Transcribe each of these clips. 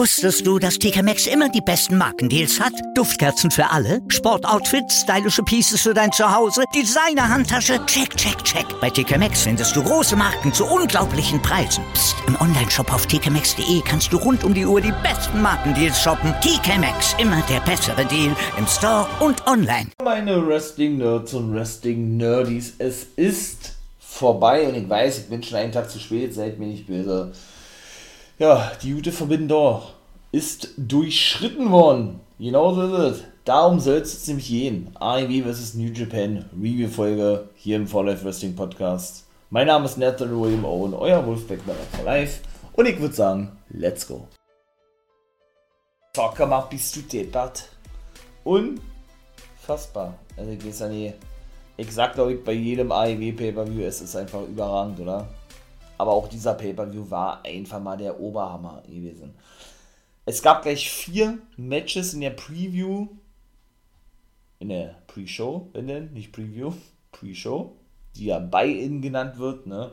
Wusstest du, dass TK Maxx immer die besten Markendeals hat? Duftkerzen für alle, Sportoutfits, stylische Pieces für dein Zuhause, Designer-Handtasche, check, check, check. Bei TK Maxx findest du große Marken zu unglaublichen Preisen. Psst. im Onlineshop auf tkmaxx.de kannst du rund um die Uhr die besten Markendeals shoppen. TK Maxx, immer der bessere Deal im Store und online. Meine Wrestling-Nerds und Wrestling-Nerdies, es ist vorbei und ich weiß, ich bin schon einen Tag zu spät, seid mir nicht böse. Ja, die gute Verbindung ist durchschritten worden. Genau so ist es. Darum soll es nämlich gehen. AEW vs. New Japan Review-Folge hier im For Life Wrestling Podcast. Mein Name ist Nathan William Owen, euer Wolfpack bei for Life. Und ich würde sagen, let's go. Zocker mal, bist du deppert. Unfassbar. Also ich weiß ja nicht. Ich sag glaube ich bei jedem AEW Pay-Per-View, es ist einfach überragend, oder? Aber auch dieser Pay-Per-View war einfach mal der Oberhammer gewesen. Es gab gleich vier Matches in der Preview. In der Pre-Show, denn, nicht Preview, Pre-Show, die ja Buy-In genannt wird, ne?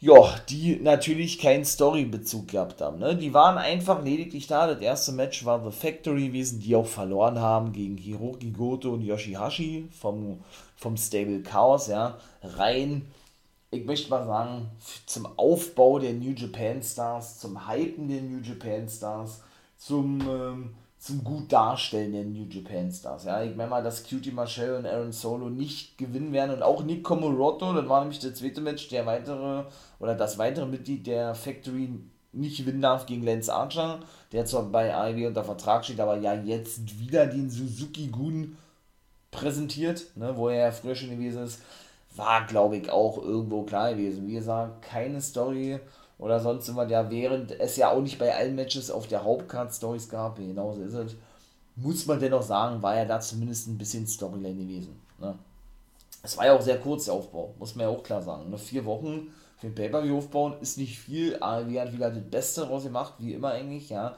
Ja, die natürlich keinen Story-Bezug gehabt haben. Ne? Die waren einfach lediglich da. Das erste Match war The Factory gewesen, die auch verloren haben gegen Hiroki Goto und Yoshihashi vom, vom Stable Chaos. Ja? Rein ich möchte mal sagen, zum Aufbau der New Japan Stars, zum Hypen der New Japan Stars, zum, ähm, zum gut Darstellen der New Japan Stars. Ja, ich meine mal, dass Cutie Marshall und Aaron Solo nicht gewinnen werden und auch Nick Komoroto, das war nämlich der zweite Match, der weitere oder das weitere Mitglied der Factory nicht gewinnen darf gegen Lance Archer, der zwar bei AEW unter Vertrag steht, aber ja jetzt wieder den Suzuki Gun präsentiert, ne, wo er ja früher schon gewesen ist war, glaube ich, auch irgendwo klar gewesen. Wie gesagt, keine Story oder sonst immer, ja, während es ja auch nicht bei allen Matches auf der Hauptcard Stories gab, genauso ist es, muss man dennoch sagen, war ja da zumindest ein bisschen Storyline gewesen. Ne? Es war ja auch sehr kurz der Aufbau, muss man ja auch klar sagen. Ne? Vier Wochen für den Pay-Per-View aufbauen ist nicht viel, aber wir haben wieder das Beste daraus gemacht, wie immer eigentlich, ja.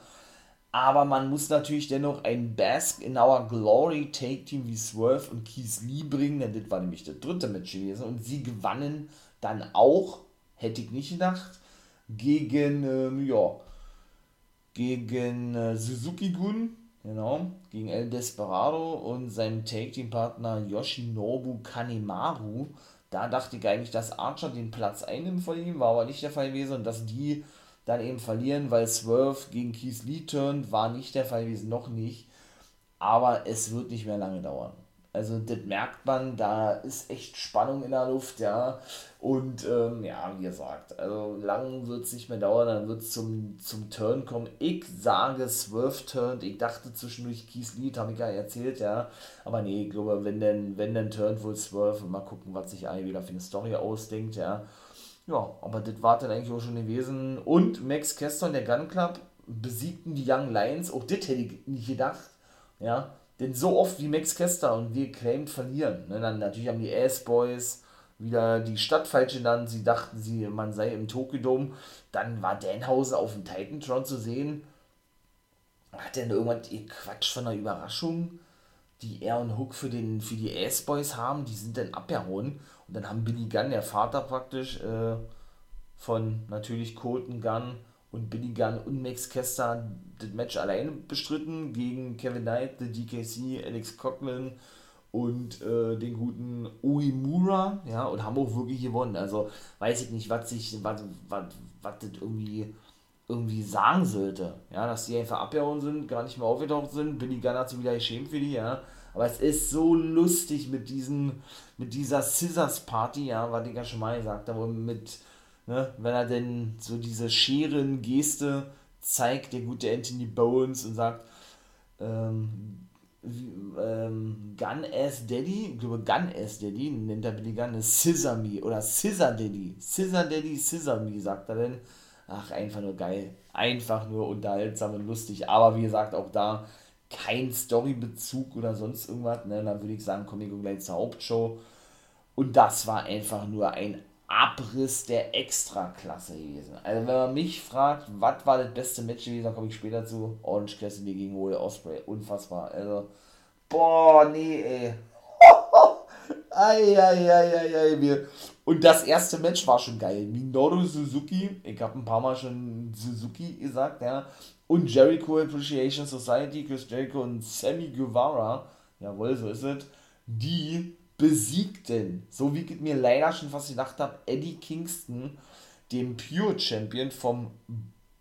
Aber man muss natürlich dennoch ein Bask in Our Glory Take Team wie Swerve und Keith Lee bringen, denn das war nämlich der dritte Match gewesen. Und sie gewannen dann auch, hätte ich nicht gedacht, gegen, ähm, ja, gegen äh, Suzuki Gun, genau, gegen El Desperado und seinem Take Team Partner Yoshinobu Kanemaru. Da dachte ich eigentlich, dass Archer den Platz einnimmt von ihm, war aber nicht der Fall gewesen und dass die dann eben verlieren, weil Swerve gegen Keith Lee turnt, war nicht der Fall gewesen, noch nicht. Aber es wird nicht mehr lange dauern. Also das merkt man, da ist echt Spannung in der Luft, ja. Und ähm, ja, wie gesagt, also lang wird es nicht mehr dauern, dann wird es zum, zum Turn kommen. Ich sage Swerve turnt. Ich dachte zwischendurch Keith Lee, habe ich ja erzählt, ja. Aber nee, ich glaube, wenn denn, wenn denn turnt wohl Swerve und mal gucken, was sich eigentlich wieder für eine Story ausdenkt, ja. Ja, aber das war dann eigentlich auch schon gewesen. Und Max Kester und der Gun Club besiegten die Young Lions. Auch das hätte ich nicht gedacht. Ja, denn so oft wie Max Kester und wir claimed verlieren. Ne, dann natürlich haben die Ass Boys wieder die Stadt falsch genannt. Sie dachten, sie, man sei im Tokyo Dome. Dann war Danhausen auf dem Titantron zu sehen. Hat denn irgendwann Quatsch von einer Überraschung, die er und Hook für, den, für die Ass Boys haben? Die sind dann abgehauen. Und dann haben Billy Gunn, der Vater praktisch äh, von natürlich Colton Gunn und Billy Gunn und Max Kester das Match alleine bestritten gegen Kevin Knight, The DKC, Alex Coughlin und äh, den guten Uemura, ja, und haben auch wirklich gewonnen. Also weiß ich nicht, was sich, was, was, was das irgendwie irgendwie sagen sollte, ja, dass die einfach abgehauen sind, gar nicht mehr aufgetaucht sind. Billy Gunn hat sich wieder geschämt für die, ja. Aber es ist so lustig mit diesen, mit dieser Scissors Party, ja, was ja schon mal gesagt habe, mit, ne, wenn er denn so diese Scheren-Geste zeigt, der gute Anthony Bones und sagt, ähm, ähm, Gun Ass Daddy, ich glaube Gun Ass Daddy, nennt er Billy Gunn, Scissor Me oder Scissor Daddy, Scissor Daddy, Scissor Me, sagt er denn. Ach, einfach nur geil. Einfach nur unterhaltsam und lustig. Aber wie gesagt, auch da kein Storybezug oder sonst irgendwas, ne, dann würde ich sagen, komme ich gleich zur Hauptshow. Und das war einfach nur ein Abriss der Extraklasse gewesen. Also wenn man mich fragt, was war das beste Match gewesen, dann komme ich später zu. Orange Cassidy gegen Will Osprey. Unfassbar. Also, boah, nee, ey. Eieieiei. Und das erste Match war schon geil. Minoru Suzuki, ich habe ein paar Mal schon Suzuki gesagt, ja. Und Jericho Appreciation Society, Chris Jericho und Sammy Guevara, jawohl, so ist es, die besiegten, so wie ich mir leider schon fast gedacht habe, Eddie Kingston, dem Pure Champion vom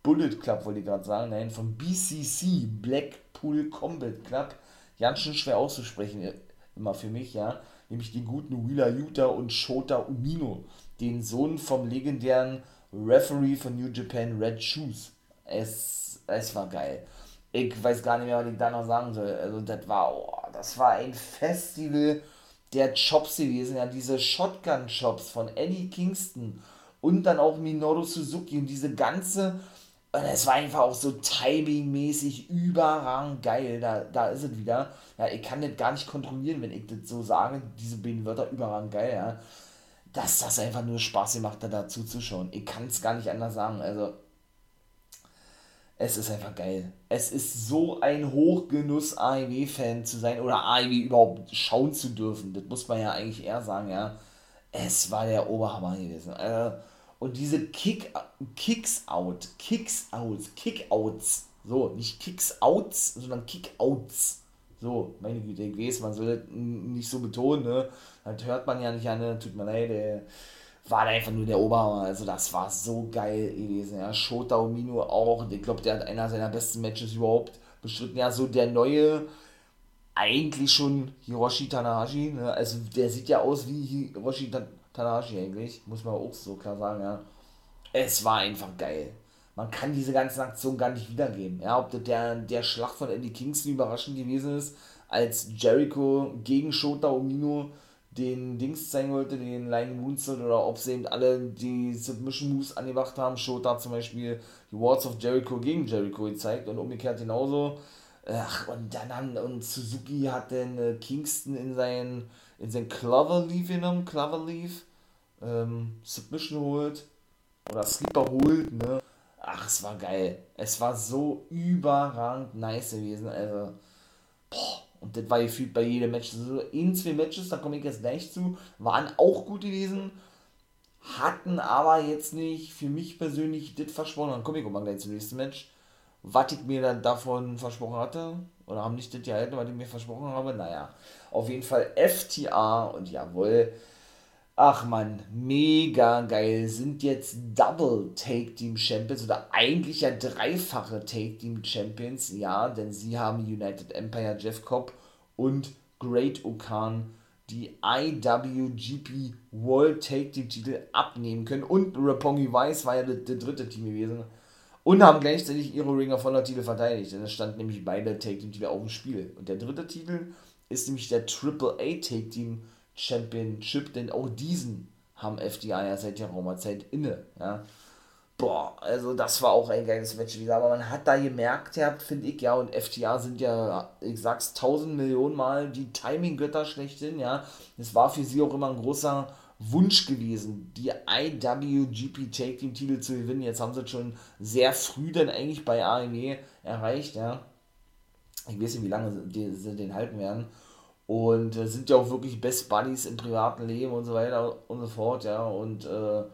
Bullet Club, wollte ich gerade sagen, nein, vom BCC, Blackpool Combat Club, ganz schön schwer auszusprechen, immer für mich, ja, nämlich den guten Wheeler Yuta und Shota Umino, den Sohn vom legendären Referee von New Japan Red Shoes. Es, es war geil. Ich weiß gar nicht mehr, was ich da noch sagen soll. Also das war, oh, das war ein Festival der Chops gewesen, ja, diese Shotgun-Chops von Eddie Kingston und dann auch Minoru Suzuki und diese ganze, und es war einfach auch so timingmäßig überragend geil, da, da ist es wieder, ja, ich kann das gar nicht kontrollieren, wenn ich das so sage, diese beiden Wörter überragend geil, ja, dass das einfach nur Spaß gemacht hat, da zuzuschauen, ich kann es gar nicht anders sagen, also, es ist einfach geil. Es ist so ein Hochgenuss, AEW-Fan zu sein oder AEW überhaupt schauen zu dürfen. Das muss man ja eigentlich eher sagen, ja. Es war der Oberhammer gewesen. Äh, und diese Kick, Kicks out, Kicks out, Kickouts, so, nicht Kicks outs, sondern Kickouts. So, meine Güte, ich weiß, man soll das nicht so betonen, ne? Das hört man ja nicht an, ne? tut mir leid, ey war einfach nur der Oberhammer. Also das war so geil gewesen. Ja. Shota Omino auch. Ich glaube, der hat einer seiner besten Matches überhaupt bestritten. Ja, so der neue, eigentlich schon Hiroshi Tanahashi. Ne? Also der sieht ja aus wie Hiroshi Tanahashi eigentlich. Muss man auch so klar sagen, ja. Es war einfach geil. Man kann diese ganzen Aktionen gar nicht wiedergeben. Ja, ob das der, der Schlag von Eddie Kingston überraschend gewesen ist, als Jericho gegen Shota Omino den Dings zeigen wollte, den Line Moonsault, oder ob sie eben alle die Submission Moves angemacht haben. Shota zum Beispiel die Wards of Jericho gegen Jericho gezeigt und umgekehrt genauso. Ach, und dann haben, und Suzuki hat dann äh, Kingston in sein, in sein Cloverleaf genommen, Cloverleaf, ähm, Submission holt, oder Sleeper holt, ne. Ach, es war geil. Es war so überragend nice gewesen, also, boah und das war gefühlt bei jedem Match. So in zwei Matches, da komme ich jetzt gleich zu, waren auch gut gewesen, hatten aber jetzt nicht für mich persönlich das versprochen. Dann komme ich auch mal gleich zum nächsten Match. Was ich mir dann davon versprochen hatte, oder haben nicht das gehalten, was ich mir versprochen habe. Naja, auf jeden Fall FTA und jawohl, Ach man, mega geil. Sind jetzt Double Take Team Champions oder eigentlich ja dreifache Take Team Champions. Ja, denn sie haben United Empire, Jeff Cobb und Great Okan die IWGP World Take Team Titel abnehmen können. Und Rapongi Weiss war ja der, der dritte Team gewesen. Und haben gleichzeitig ihre Ring of Honor Titel verteidigt. Denn es stand nämlich beide Take Team Titel auf dem Spiel. Und der dritte Titel ist nämlich der Triple A Take Team Championship, denn auch diesen haben FDA ja seit geraumer Zeit inne. Ja. Boah, also das war auch ein geiles Match wieder, aber man hat da gemerkt, ja, finde ich, ja, und FTA sind ja, ich sag's tausend Millionen Mal die Timing-Götter schlechthin, ja. Es war für sie auch immer ein großer Wunsch gewesen, die IWGP Take Team Titel zu gewinnen. Jetzt haben sie schon sehr früh dann eigentlich bei AEW erreicht, ja. Ich weiß nicht, wie lange sie den halten werden. Und äh, sind ja auch wirklich Best Buddies im privaten Leben und so weiter und so fort, ja. Und äh,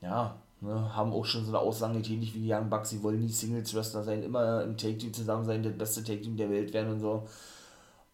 ja, ne, haben auch schon so eine Aussage ähnlich wie die Young Bucks, sie wollen nie Singles Wrestler sein, immer im Take-Team zusammen sein, das beste Take-Team der Welt werden und so.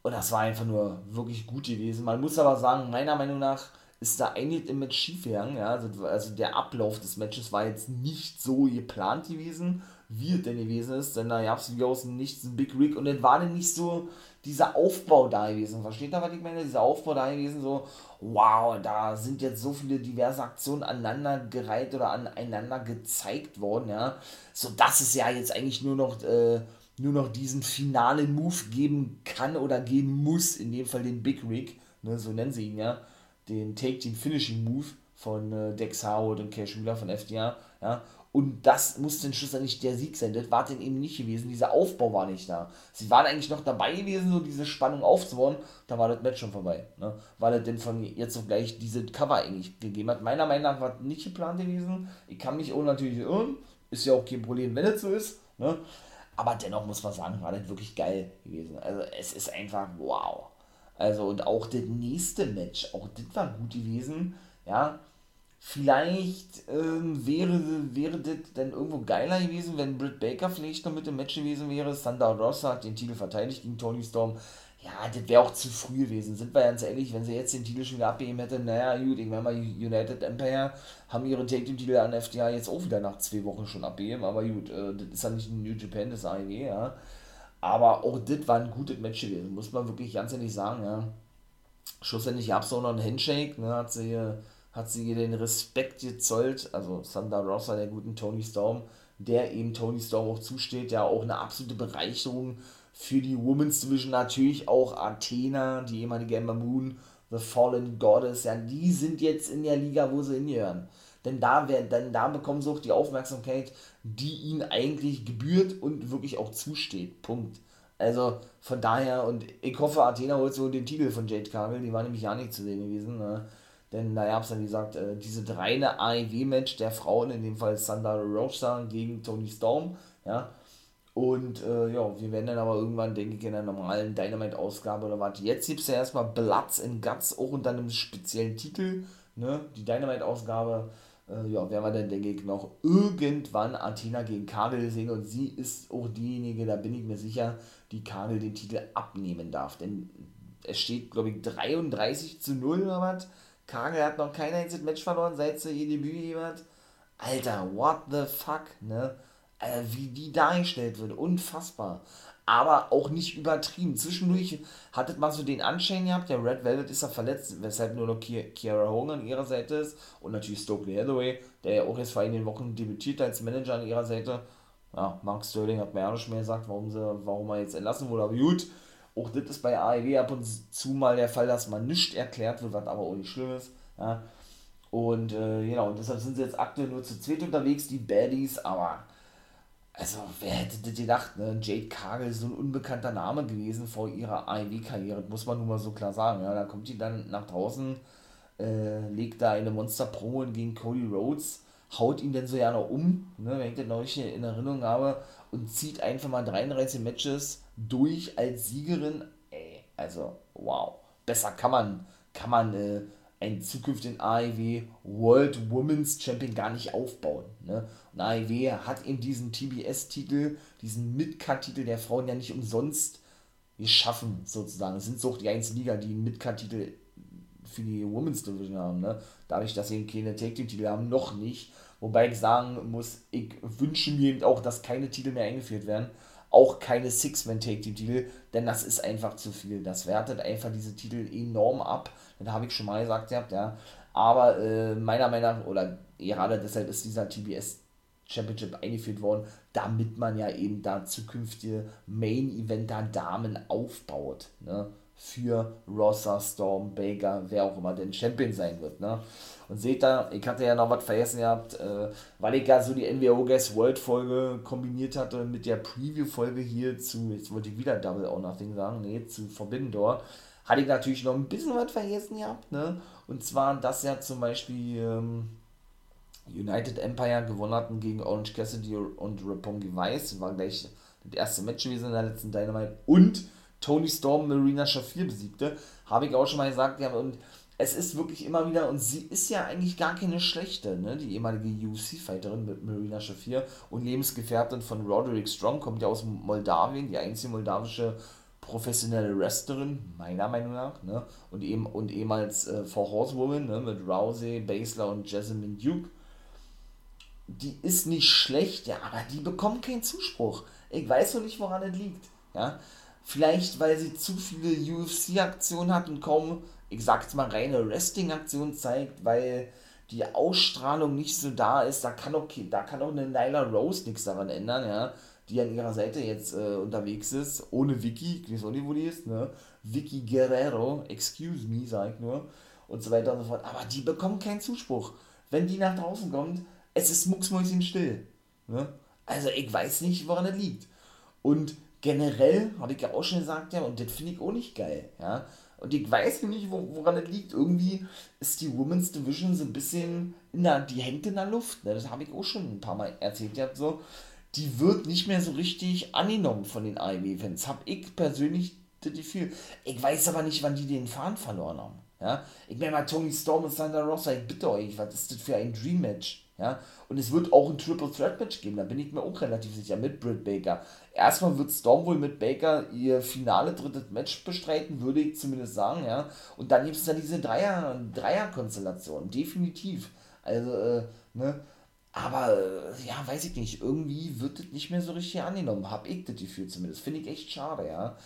Und das war einfach nur wirklich gut gewesen. Man muss aber sagen, meiner Meinung nach ist da einiges im Match schief gegangen. Ja? Also, also der Ablauf des Matches war jetzt nicht so geplant gewesen, wie es denn gewesen ist, denn da gab es wie aus dem Nichts ein Big Rig und dann war dann nicht so dieser Aufbau da gewesen. Versteht ihr, was ich meine? Dieser Aufbau da gewesen, so, wow, da sind jetzt so viele diverse Aktionen aneinander gereiht oder aneinander gezeigt worden, ja. So dass es ja jetzt eigentlich nur noch, äh, nur noch diesen finalen Move geben kann oder geben muss, in dem Fall den Big Rig, ne, so nennen sie ihn ja, den Take Team Finishing Move von äh, Dex Howard und Cash Miller von FDA, ja. Und das muss dann schlussendlich der Sieg sein. Das war denn eben nicht gewesen. Dieser Aufbau war nicht da. Sie waren eigentlich noch dabei gewesen, so diese Spannung aufzubauen. Da war das Match schon vorbei. Ne? Weil er denn von jetzt auf gleich diese Cover eigentlich gegeben hat. Meiner Meinung nach war das nicht geplant gewesen. Ich kann mich auch natürlich irren. Ist ja auch kein Problem, wenn es so ist. Ne? Aber dennoch muss man sagen, war das wirklich geil gewesen. Also es ist einfach wow. Also, und auch das nächste Match, auch das war gut gewesen, ja. Vielleicht ähm, wäre, wäre das dann irgendwo geiler gewesen, wenn Britt Baker vielleicht noch mit dem Match gewesen wäre. Thunder Rosa hat den Titel verteidigt gegen Tony Storm. Ja, das wäre auch zu früh gewesen. Sind wir ganz ehrlich, wenn sie jetzt den Titel schon wieder abgeben hätte, naja, gut, ich meine mal, United Empire haben ihren Take Titel an FDA jetzt auch wieder nach zwei Wochen schon abgeben, aber gut, äh, das ist ja nicht ein New Japan, das ist AEW, ja. Aber auch das war ein gutes Match gewesen, muss man wirklich ganz ehrlich sagen, ja. Schlussendlich gab es auch noch einen Handshake, ne, hat sie, hat sie den Respekt gezollt, also Thunder Rosa, der guten Tony Storm, der eben Tony Storm auch zusteht, ja auch eine absolute Bereicherung für die Women's Division natürlich auch Athena, die ehemalige Ember Moon, The Fallen Goddess, ja, die sind jetzt in der Liga, wo sie hingehören. Denn da, wär, denn da bekommen sie auch die Aufmerksamkeit, die ihnen eigentlich gebührt und wirklich auch zusteht. Punkt. Also von daher, und ich hoffe, Athena holt so den Titel von Jade Cargill, die war nämlich ja nicht zu sehen gewesen. Ne? Denn da gab es dann, wie gesagt, äh, diese reine AEW-Match der Frauen, in dem Fall Thunder Rosa gegen Tony Storm. Ja, und äh, ja, wir werden dann aber irgendwann, denke ich, in der normalen Dynamite-Ausgabe oder was. Jetzt gibt es ja erstmal Bloods and Guts, auch unter einem speziellen Titel. Ne? Die Dynamite-Ausgabe, äh, ja, werden wir dann, denke ich, noch irgendwann Athena gegen Kagel sehen. Und sie ist auch diejenige, da bin ich mir sicher, die Kagel den Titel abnehmen darf. Denn es steht, glaube ich, 33 zu 0 oder was. Kagel hat noch kein einziges Match verloren, seit sie ihr Debüt gegeben hat. Alter, what the fuck, ne? äh, wie die dargestellt wird, unfassbar. Aber auch nicht übertrieben. Zwischendurch hattet man so den Anschein gehabt, der Red Velvet ist ja verletzt, weshalb nur noch Kiara Hogan an ihrer Seite ist und natürlich Stokely Hathaway, der ja auch jetzt vor einigen Wochen debütiert als Manager an ihrer Seite. Ja, Mark Sterling hat mir ja nicht mehr gesagt, warum, sie, warum er jetzt entlassen wurde, aber gut. Auch das ist bei AEW ab und zu mal der Fall, dass man nicht erklärt wird, was aber auch nicht schlimm ist. Ja. Und äh, genau, und deshalb sind sie jetzt aktuell nur zu zweit unterwegs, die Baddies, aber also, wer hätte das gedacht, ne? Jade Cargill ist so ein unbekannter Name gewesen vor ihrer AEW-Karriere, muss man nun mal so klar sagen. Ja, da kommt die dann nach draußen, äh, legt da eine Monster-Promo gegen Cody Rhodes, haut ihn dann so ja noch um, ne, wenn ich das noch in Erinnerung habe, und zieht einfach mal 33 Matches durch als Siegerin. Ey, also, wow. Besser kann man, kann man äh, einen zukünftigen AEW World Women's Champion gar nicht aufbauen. Ne? Und AEW hat eben diesen TBS-Titel, diesen Midcard-Titel der Frauen ja nicht umsonst geschaffen, sozusagen. Es sind so die einzige Liga, die einen Midcard-Titel für die Women's Division haben. Ne? Dadurch, dass sie keine Take-Titel haben, noch nicht. Wobei ich sagen muss, ich wünsche mir eben auch, dass keine Titel mehr eingeführt werden auch keine Six-Man-Take-Titel, denn das ist einfach zu viel. Das wertet einfach diese Titel enorm ab. Das habe ich schon mal gesagt gehabt, ja. Aber äh, meiner Meinung nach, oder gerade deshalb ist dieser TBS Championship eingeführt worden, damit man ja eben da zukünftige Main-Eventer Damen aufbaut. Ne? Für Rossa, Storm, Baker, wer auch immer denn Champion sein wird. Ne? Und seht da, ich hatte ja noch was vergessen gehabt, äh, weil ich ja so die NWO Guess World Folge kombiniert hatte mit der Preview-Folge hier zu, jetzt wollte ich wieder Double or Nothing sagen, nee, zu Forbidden Door, hatte ich natürlich noch ein bisschen was vergessen gehabt, ne? Und zwar, dass ja zum Beispiel ähm, United Empire gewonnen hatten gegen Orange Cassidy und Roppongi Vice, war gleich das erste Match gewesen in der letzten Dynamite und Tony Storm Marina Shafir besiegte, habe ich auch schon mal gesagt, ja, und es ist wirklich immer wieder, und sie ist ja eigentlich gar keine schlechte, ne? die ehemalige UFC-Fighterin mit Marina Shafir und Lebensgefährtin von Roderick Strong, kommt ja aus Moldawien, die einzige moldawische professionelle Wrestlerin, meiner Meinung nach, ne? und, eben, und ehemals äh, Four Horsewoman ne? mit Rousey, Basler und Jasmine Duke. Die ist nicht schlecht, ja, aber die bekommt keinen Zuspruch. Ich weiß noch nicht, woran es liegt. Ja? Vielleicht, weil sie zu viele UFC-Aktionen hat und kaum ich sag's mal, reine Wrestling-Aktion zeigt, weil die Ausstrahlung nicht so da ist, da kann auch, da kann auch eine Nyla Rose nichts daran ändern, ja, die an ihrer Seite jetzt äh, unterwegs ist, ohne Vicky, ich weiß auch nicht, wo die ist, ne, Vicky Guerrero, excuse me, sag ich nur, und so weiter und so fort, aber die bekommen keinen Zuspruch. Wenn die nach draußen kommt, es ist mucksmäuschen still, ne, also ich weiß nicht, woran das liegt. Und generell, habe ich ja auch schon gesagt, ja, und das finde ich auch nicht geil, ja, und ich weiß nicht, wo, woran das liegt. Irgendwie ist die Women's Division so ein bisschen, na, die hängt in der Luft. Ne? Das habe ich auch schon ein paar Mal erzählt. Ja, so. Die wird nicht mehr so richtig angenommen von den AEW-Fans. Habe ich persönlich das viel. Ich weiß aber nicht, wann die den Faden verloren haben. Ja? Ich meine mal, Tony Storm und Thunder Rosa, ich bitte euch, was ist das für ein Dream Match? Ja? Und es wird auch ein Triple Threat Match geben, da bin ich mir auch relativ sicher, mit Britt Baker. Erstmal wird Storm wohl mit Baker ihr finale drittes Match bestreiten, würde ich zumindest sagen, ja. Und dann gibt es dann diese Dreier, Dreier-Konstellation, definitiv. Also, äh, ne. Aber, äh, ja, weiß ich nicht, irgendwie wird das nicht mehr so richtig angenommen, hab ich das Gefühl zumindest. Finde ich echt schade, ja.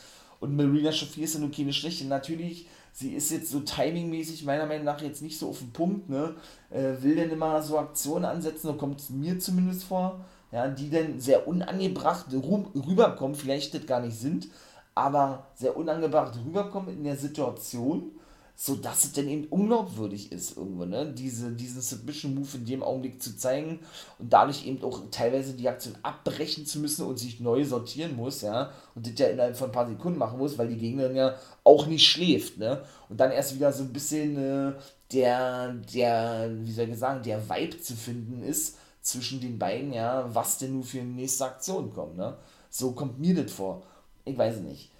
Und Marina Shafir ist ja nun keine schlechte. Natürlich, sie ist jetzt so timingmäßig meiner Meinung nach jetzt nicht so auf den Punkt, ne? Äh, will denn immer so Aktionen ansetzen, so kommt es mir zumindest vor, ja, die dann sehr unangebracht rüberkommen, vielleicht das gar nicht sind, aber sehr unangebracht rüberkommen in der Situation so dass es dann eben unglaubwürdig ist irgendwo, ne? Diese, diesen Submission-Move in dem Augenblick zu zeigen und dadurch eben auch teilweise die Aktion abbrechen zu müssen und sich neu sortieren muss, ja, und das ja innerhalb von ein paar Sekunden machen muss, weil die Gegnerin ja auch nicht schläft, ne? Und dann erst wieder so ein bisschen äh, der, der, wie soll ich sagen, der Vibe zu finden ist zwischen den beiden, ja, was denn nun für eine nächste Aktion kommt, ne? So kommt mir das vor. Ich weiß nicht.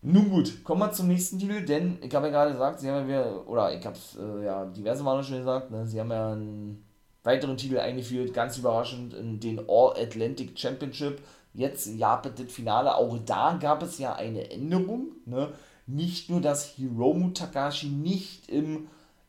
Nun gut, kommen wir zum nächsten Titel, denn ich habe ja gerade gesagt, sie haben ja wieder, oder ich habe es äh, ja diverse Male schon gesagt, ne, sie haben ja einen weiteren Titel eingeführt, ganz überraschend, in den All-Atlantic Championship. Jetzt Japan das Finale, auch da gab es ja eine Änderung. Ne? Nicht nur, dass Hiromu Takashi nicht im,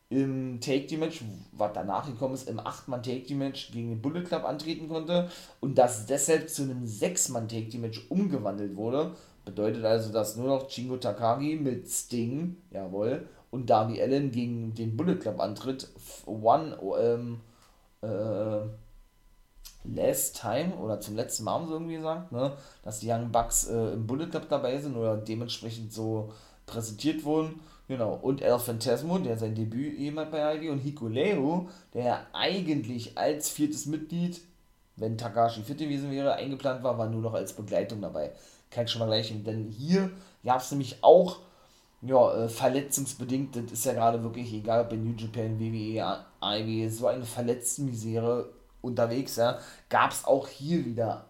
im Take-Team-Match, was danach gekommen ist, im 8-Mann-Take-Team-Match gegen den Bullet Club antreten konnte und das deshalb zu einem 6-Mann-Take-Team-Match umgewandelt wurde Bedeutet also, dass nur noch Chingo Takagi mit Sting, jawohl, und Darby Allen gegen den Bullet Club antritt. One, ähm, äh, last time, oder zum letzten Mal haben sie irgendwie gesagt, ne, dass die Young Bucks äh, im Bullet Club dabei sind oder dementsprechend so präsentiert wurden. Genau, und El Fantasmo, der sein Debüt hat bei ID, und Hikuleo, der eigentlich als viertes Mitglied, wenn Takashi fit gewesen wäre, eingeplant war, war nur noch als Begleitung dabei kann ich schon mal gleich. Denn hier gab es nämlich auch ja, äh, verletzungsbedingt, das ist ja gerade wirklich egal, ob bei New Japan, WWE, AEW, so eine verletzte Misere unterwegs, ja, gab es auch hier wieder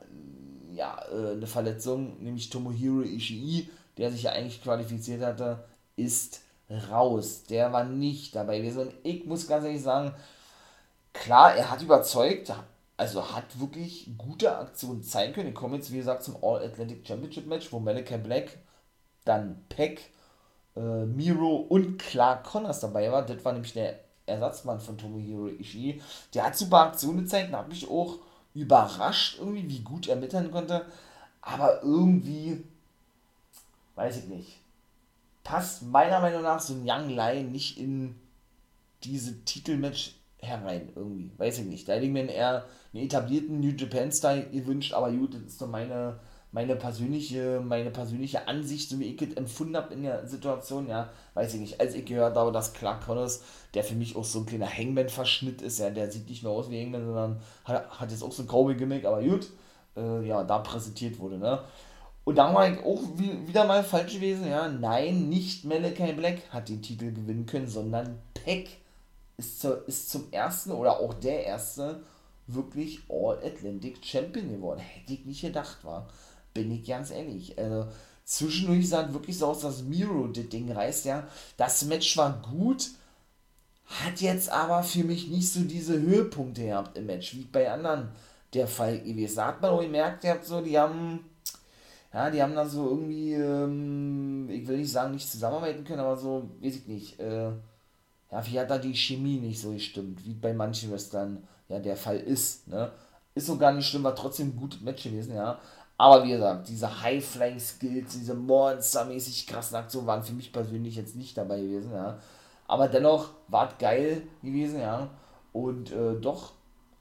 ja, äh, eine Verletzung, nämlich Tomohiro Ishii, der sich ja eigentlich qualifiziert hatte, ist raus. Der war nicht dabei gewesen. Und ich muss ganz ehrlich sagen, klar, er hat überzeugt, also hat wirklich gute Aktionen zeigen können. Ich komme jetzt, wie gesagt, zum All-Atlantic Championship Match, wo Malachi Black, dann Peck, äh, Miro und Clark Connors dabei war. Das war nämlich der Ersatzmann von Tomohiro Ishii. Der hat super Aktionen gezeigt und hat mich auch überrascht, irgendwie, wie gut er mithalten konnte. Aber irgendwie, weiß ich nicht, passt meiner Meinung nach so ein Young Lion nicht in diese Titelmatch herein, irgendwie. Weiß ich nicht. Da hätte ich mir eher einen etablierten New Japan-Style gewünscht, aber gut, das ist doch meine, meine persönliche, meine persönliche Ansicht, so wie ich es empfunden habe in der Situation, ja, weiß ich nicht. Als ich gehört habe, dass Clark Connors, der für mich auch so ein kleiner Hangman-Verschnitt ist, ja, der sieht nicht mehr aus wie Hangman, sondern hat, hat jetzt auch so ein Cowboy-Gimmick, aber gut, äh, ja, da präsentiert wurde, ne. Und da war ich auch wieder mal falsch gewesen, ja. Nein, nicht Malachi Black hat den Titel gewinnen können, sondern Peck ist, zu, ist zum ersten oder auch der erste wirklich All-Atlantic Champion geworden. Hätte ich nicht gedacht, war. Bin ich ganz ehrlich. Also, zwischendurch sah es wirklich so aus, dass Miro das Ding reißt, ja. Das Match war gut, hat jetzt aber für mich nicht so diese Höhepunkte gehabt im Match, wie bei anderen der Fall gewesen. Da hat man auch gemerkt, ihr habt so, die haben, ja, die haben da so irgendwie, ähm, ich will nicht sagen, nicht zusammenarbeiten können, aber so, weiß ich nicht, äh, ja, wie hat da die Chemie nicht so gestimmt, wie bei manchen Wrestlern ja der Fall ist. Ne? Ist so gar nicht schlimm, war trotzdem ein gutes Match gewesen, ja. Aber wie gesagt, diese High-Flying-Skills, diese monstermäßig krassen Aktionen waren für mich persönlich jetzt nicht dabei gewesen, ja. Aber dennoch war es geil gewesen, ja. Und äh, doch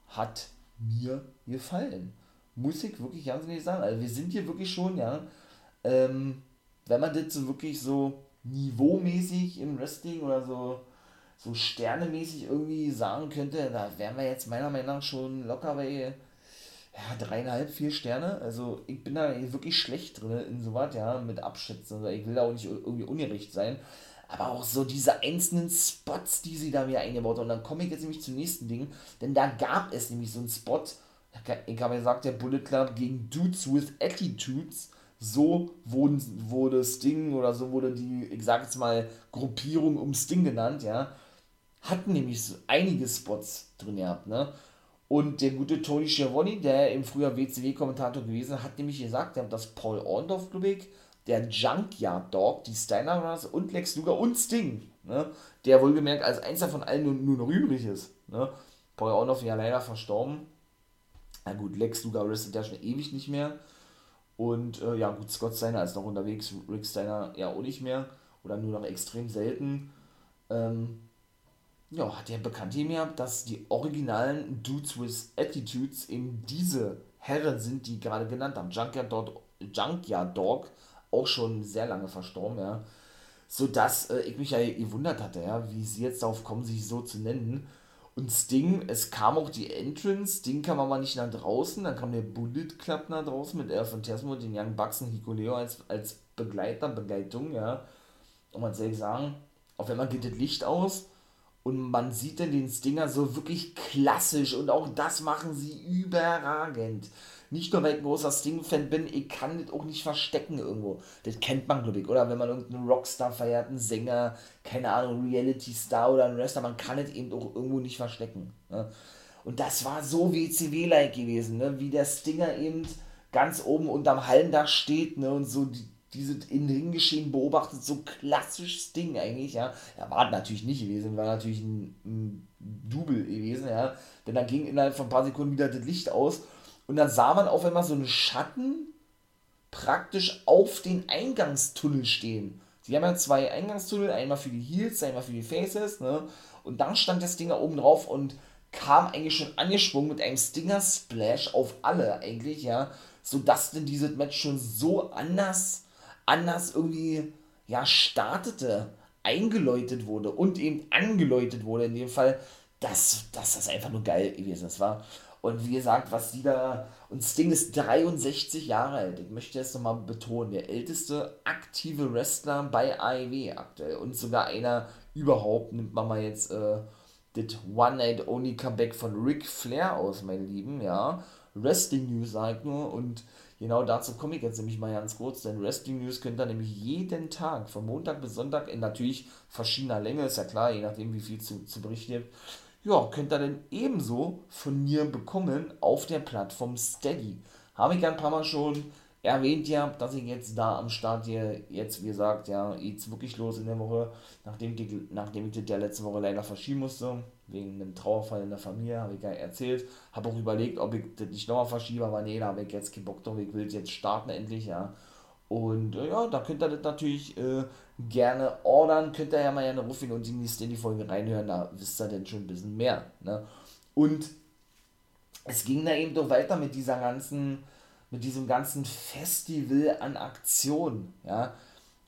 hat mir gefallen. Muss ich wirklich ganz ehrlich sagen. Also wir sind hier wirklich schon, ja, ähm, wenn man das so wirklich so niveaumäßig im Wrestling oder so so sternemäßig irgendwie sagen könnte, da wären wir jetzt meiner Meinung nach schon locker bei ja, dreieinhalb, vier Sterne. Also ich bin da wirklich schlecht drin in sowas, ja, mit Abschätzen. Also ich will da auch nicht irgendwie ungerecht sein. Aber auch so diese einzelnen Spots, die sie da wieder eingebaut haben. Und dann komme ich jetzt nämlich zum nächsten Ding. Denn da gab es nämlich so einen Spot, ich habe ja gesagt, der Bullet Club gegen Dudes with Attitudes So wurden, wurde Sting oder so wurde die, ich sag jetzt mal, Gruppierung um Sting genannt, ja. Hatten nämlich einige Spots drin gehabt, ne? Und der gute Tony Schiavone, der im früher WCW-Kommentator gewesen hat, nämlich gesagt, dass Paul Orndorff, glaube ich, der Junkyard Dog, die Steiner Brothers und Lex Luger und Sting, ne, der wohlgemerkt als einziger von allen nur, nur noch übrig ist. Ne. Paul Orndorff ja leider verstorben. Na gut, Lex Luger wrestelt ja schon ewig nicht mehr. Und äh, ja, gut, Scott Steiner ist noch unterwegs, Rick Steiner ja auch nicht mehr. Oder nur noch extrem selten. Ähm, ja, hat er bekannt gegeben, dass die originalen Dudes with Attitudes eben diese Herren sind, die gerade genannt haben. Junkyard Dog, Junkyard Dog auch schon sehr lange verstorben, ja. Sodass äh, ich mich ja gewundert hatte, ja, wie sie jetzt darauf kommen, sich so zu nennen. Und Sting, es kam auch die Entrance, Sting kam aber nicht nach draußen, dann kam der Bullet Club nach draußen mit El Fantasmo, den Young Bucks und Hikuleo als, als Begleiter, Begleitung, ja. Und man soll sagen, auf einmal geht das Licht aus und man sieht dann den Stinger so wirklich klassisch und auch das machen sie überragend. Nicht nur, weil ich ein großer Sting-Fan bin, ich kann das auch nicht verstecken irgendwo. Das kennt man, glaube ich. Oder wenn man irgendeinen Rockstar feiert, einen Sänger, keine Ahnung, Reality-Star oder einen Wrestler, man kann es eben auch irgendwo nicht verstecken. Ne? Und das war so WCW-like gewesen, ne? wie der Stinger eben ganz oben unterm Hallendach steht ne? und so die, dieses in Ringgeschehen beobachtet, so klassisches Ding eigentlich, ja. Er war natürlich nicht gewesen, war natürlich ein, ein Double gewesen, ja. Denn dann ging innerhalb von ein paar Sekunden wieder das Licht aus und dann sah man auf einmal so einen Schatten praktisch auf den Eingangstunnel stehen. Sie haben ja zwei Eingangstunnel, einmal für die Heels, einmal für die Faces, ne? Und dann stand das Ding da oben drauf und kam eigentlich schon angesprungen mit einem Stinger Splash auf alle eigentlich, ja, sodass denn dieses Match schon so anders anders irgendwie ja startete, eingeläutet wurde und eben angeläutet wurde in dem Fall, dass, dass das einfach nur geil gewesen ist, war. Und wie gesagt, was die da. Und Sting ist 63 Jahre alt. Ich möchte das nochmal betonen. Der älteste aktive Wrestler bei AEW aktuell. Und sogar einer überhaupt, nimmt man mal jetzt äh, das One-Night-Only-Comeback von Ric Flair aus, meine Lieben, ja. Wrestling News sagt nur. Und Genau dazu komme ich jetzt nämlich mal ganz kurz, denn Wrestling News könnt ihr nämlich jeden Tag, von Montag bis Sonntag, in natürlich verschiedener Länge, ist ja klar, je nachdem wie viel zu, zu berichten gibt, ja, könnt ihr dann ebenso von mir bekommen auf der Plattform Steady. Habe ich ja ein paar Mal schon erwähnt ja, dass ich jetzt da am Start hier, jetzt wie gesagt, ja, jetzt wirklich los in der Woche, nachdem, die, nachdem ich das ja letzte Woche leider verschieben musste, wegen einem Trauerfall in der Familie, habe ich ja erzählt, habe auch überlegt, ob ich das nicht nochmal verschiebe, aber nee, da habe ich jetzt keinen Bock drauf, ich will jetzt starten endlich, ja. Und äh, ja, da könnt ihr das natürlich äh, gerne ordern, könnt ihr ja mal gerne rufen und in die Folge reinhören, da wisst ihr denn schon ein bisschen mehr, ne. Und es ging da eben doch weiter mit dieser ganzen mit diesem ganzen Festival an Aktionen, ja.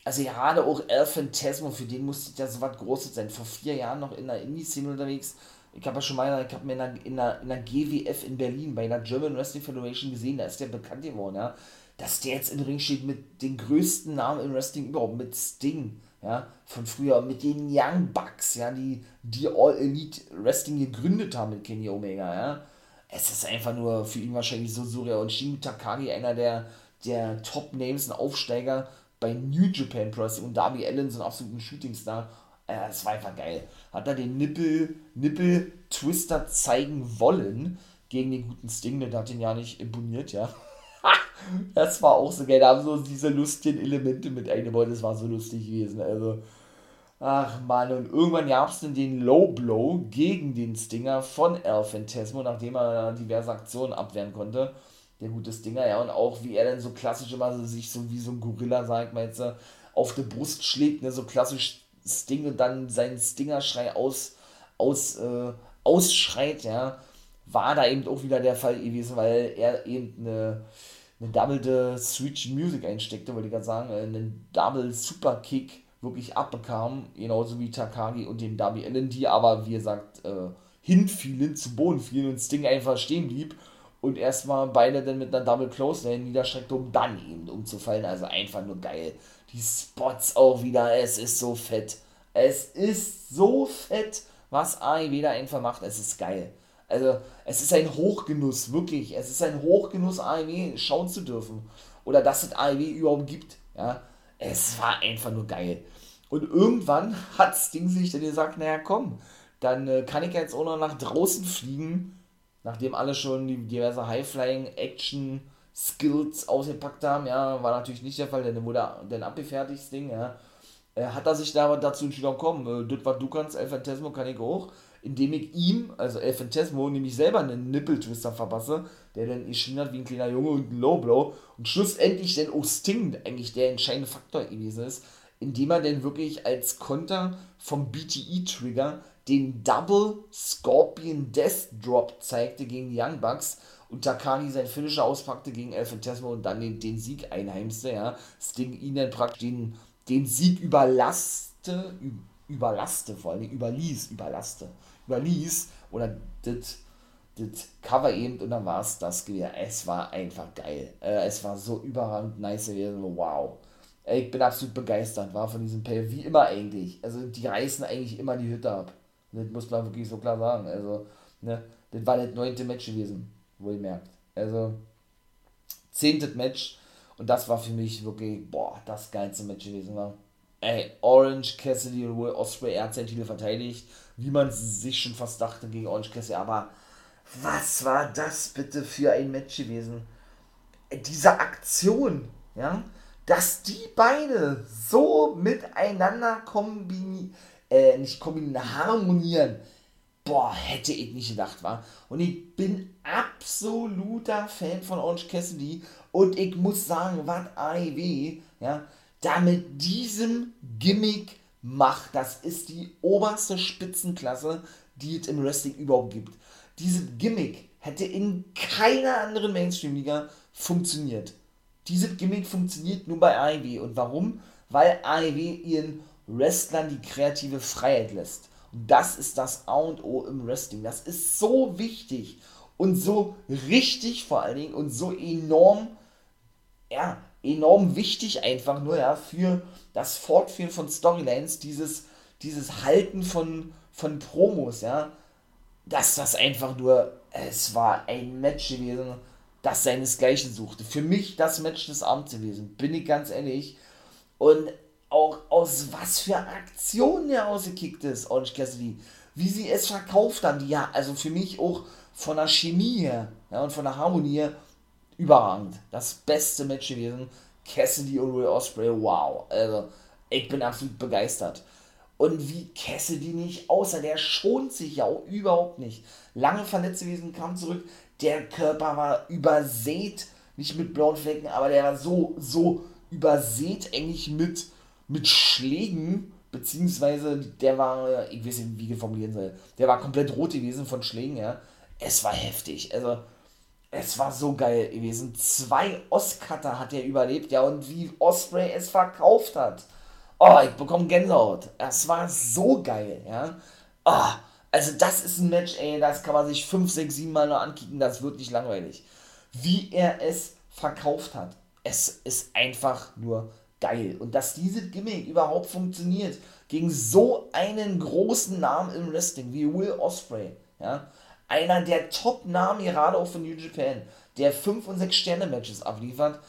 Also gerade auch El Phantasmo, für den musste ja so was Großes sein. Vor vier Jahren noch in der Indie-Szene unterwegs. Ich habe ja schon mal, ich habe mir in der, in, der, in der GWF in Berlin bei der German Wrestling Federation gesehen, da ist der bekannt geworden, ja. Dass der jetzt im Ring steht mit den größten Namen im Wrestling überhaupt, mit Sting, ja, von früher, mit den Young Bucks, ja, die, die All Elite Wrestling gegründet haben mit Kenny Omega, ja es ist einfach nur für ihn wahrscheinlich so surreal. Und Shin Takagi, einer der, der Top-Names, ein Aufsteiger bei New Japan Pro und Darby Allen, so ein absoluter Shootingstar. Äh, es war einfach geil. Hat er den Nippel, Nippel-Twister zeigen wollen gegen den guten Sting, der hat ihn ja nicht imponiert, ja. das war auch so geil. Da haben so diese lustigen Elemente mit eingebaut. Das war so lustig gewesen. Also, Ach man, und irgendwann gab es dann den Low Blow gegen den Stinger von El Fantasmo, nachdem er diverse Aktionen abwehren konnte. Der gute Stinger, ja, und auch wie er dann so klassisch immer so, sich so wie so ein Gorilla, sagt man jetzt, auf die Brust schlägt, ne, so klassisch Sting und dann seinen Stinger-Schrei aus, aus, äh, ausschreit, ja, war da eben auch wieder der Fall gewesen, weil er eben eine, eine Double Switch Music einsteckte, wollte ich gerade sagen, einen Double Super Kick wirklich abbekam, genauso wie Takagi und den Darby Allen, die aber, wie gesagt, äh, hinfielen, zu Boden fielen und Sting einfach stehen blieb und erstmal beide dann mit einer Double Close Lane niederstreckte, um dann eben umzufallen. Also einfach nur geil. Die Spots auch wieder, es ist so fett. Es ist so fett, was AEW da einfach macht. Es ist geil. Also, es ist ein Hochgenuss, wirklich. Es ist ein Hochgenuss, AEW schauen zu dürfen. Oder dass es AEW überhaupt gibt. Ja, es war einfach nur geil. Und irgendwann hat Sting sich dann gesagt, naja, komm, dann äh, kann ich jetzt auch noch nach draußen fliegen, nachdem alle schon die diverse High-Flying-Action-Skills ausgepackt haben. Ja, war natürlich nicht der Fall, denn wurde dann abgefertigt, Sting, ja. Äh, hat er sich da dazu entschieden, komm, äh, das, was du kannst, El Phantasmo kann ich auch indem ich ihm, also El Fantasmo, nämlich selber einen Nippeltwister verpasse, der dann erschienen hat wie ein kleiner Junge und ein Lowblow und schlussendlich dann auch Sting eigentlich der entscheidende Faktor gewesen ist, indem er dann wirklich als Konter vom BTE-Trigger den Double Scorpion Death Drop zeigte gegen die Young Bucks und Takagi sein Finisher auspackte gegen El Fantasmo und dann den, den Sieg einheimste, ja. Sting ihn dann praktisch den, den Sieg überlasste, überlasste vor allem, überließ, überlasste überließ oder das Cover eben und dann war es das gewesen. Es war einfach geil. Äh, es war so überragend nice gewesen. Wow. Ich bin absolut begeistert, war von diesem Pay, wie immer eigentlich. Also die reißen eigentlich immer die Hütte ab. Das muss man wirklich so klar sagen. Also, ne, das war das neunte Match gewesen, wo ihr merkt. Also, zehntes Match und das war für mich wirklich, boah, das geilste Match gewesen war. Ey, Orange Cassidy und Will Osprey, er hat seinen Titel verteidigt wie man sich schon fast dachte gegen Orange Cassidy. Aber was war das bitte für ein Match gewesen? Diese Aktion, ja, dass die beide so miteinander kombinieren, äh, nicht kombinieren, harmonieren. Boah, hätte ich nicht gedacht, war. Und ich bin absoluter Fan von Orange Cassidy. Und ich muss sagen, was AEW, ja, da mit diesem Gimmick macht. Das ist die oberste Spitzenklasse, die es im Wrestling überhaupt gibt. Diese Gimmick hätte in keiner anderen Mainstream-Liga funktioniert. Dieses Gimmick funktioniert nur bei AEW. Und warum? Weil AEW ihren Wrestlern die kreative Freiheit lässt. Und das ist das A und O im Wrestling. Das ist so wichtig und so richtig vor allen Dingen und so enorm, ja, enorm wichtig einfach nur, ja, für das Fortführen von Storylines, dieses, dieses Halten von, von Promos, ja, dass das einfach nur, es war ein Match gewesen, das seinesgleichen suchte. Für mich das Match des Abends gewesen, bin ich ganz ehrlich. Und auch aus was für Aktionen er ausgekickt ist, Orange Cassidy. Wie sie es verkauft haben, die ja, also für mich auch von der Chemie her ja, und von der Harmonie her überragend. Das beste Match gewesen. Cassidy und Will Osprey, wow. Also, ich bin absolut begeistert. Und wie Cassidy nicht außer der schont sich ja auch überhaupt nicht. Lange verletzt gewesen, kam zurück. Der Körper war übersät, nicht mit blauen Flecken, aber der war so, so übersät eigentlich mit, mit Schlägen, beziehungsweise der war, ich weiß nicht, wie ich formulieren soll, der war komplett rot gewesen von Schlägen, ja. Es war heftig. Also, es war so geil gewesen. Zwei Oscutter hat er überlebt, ja, und wie Osprey es verkauft hat. Oh, ich bekomme Gänsehaut. Es war so geil, ja. Oh, also das ist ein Match, ey, das kann man sich 5, 6, 7 Mal noch ankicken, das wird nicht langweilig. Wie er es verkauft hat, es ist einfach nur geil. Und dass diese Gimmick überhaupt funktioniert, gegen so einen großen Namen im Wrestling wie Will Osprey, ja, einer der Top-Namen gerade auch von New Japan, der 5 und 6 Sterne-Matches abliefert,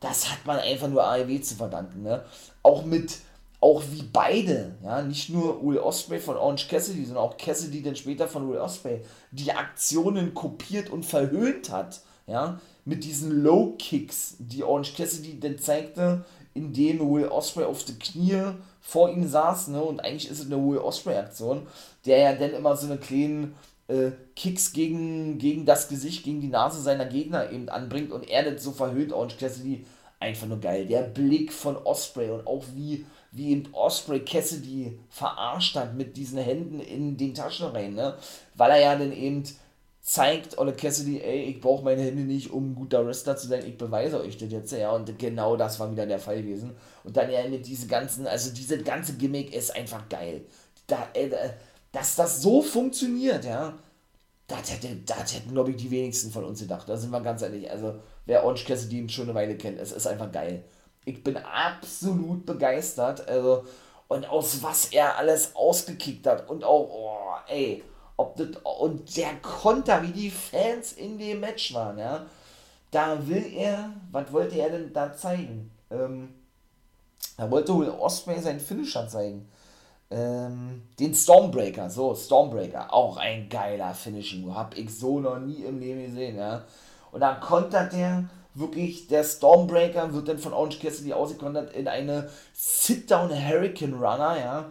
das hat man einfach nur AEW zu verdanken. Ne? Auch mit, auch wie beide, ja, nicht nur Will Osprey von Orange Cassidy, sondern auch Cassidy dann später von Will Osprey, die Aktionen kopiert und verhöhnt hat, ja, mit diesen Low Kicks, die Orange Cassidy dann zeigte, indem Will Osprey auf die Knie vor ihm saß, ne, und eigentlich ist es eine Will Osprey Aktion, der ja dann immer so eine kleinen äh, Kicks gegen, gegen das Gesicht, gegen die Nase seiner Gegner eben anbringt und er das so verhöhnt, Orange Cassidy, einfach nur geil. Der Blick von Osprey und auch wie, wie eben Osprey Cassidy verarscht hat mit diesen Händen in den Taschen rein, ne? Weil er ja dann eben zeigt, Ole Cassidy, ey, ich brauche meine Hände nicht, um ein guter Wrestler zu sein, ich beweise euch das jetzt, ja, und genau das war wieder der Fall gewesen. Und dann ja mit diese ganzen, also diese ganze Gimmick ist einfach geil. Da, ey, da, dass das so funktioniert, ja, das, hätte, das hätten, glaube ich, die wenigsten von uns gedacht. Da sind wir ganz ehrlich. Also, wer Orange Cassidy schon eine Weile kennt, es ist einfach geil. Ich bin absolut begeistert. Also, und aus was er alles ausgekickt hat. Und auch, oh, ey, ob das, und der Konter, wie die Fans in dem Match waren, ja. Da will er, was wollte er denn da zeigen? Ähm, er wollte wohl Osprey seinen Finisher zeigen. Ähm, den Stormbreaker, so, Stormbreaker, auch ein geiler Finishing. Hab ich so noch nie im Leben gesehen, ja. Und dann kontert der wirklich, der Stormbreaker wird dann von Orange Cassidy ausgekontert in eine Sit-Down Hurricane Runner, ja.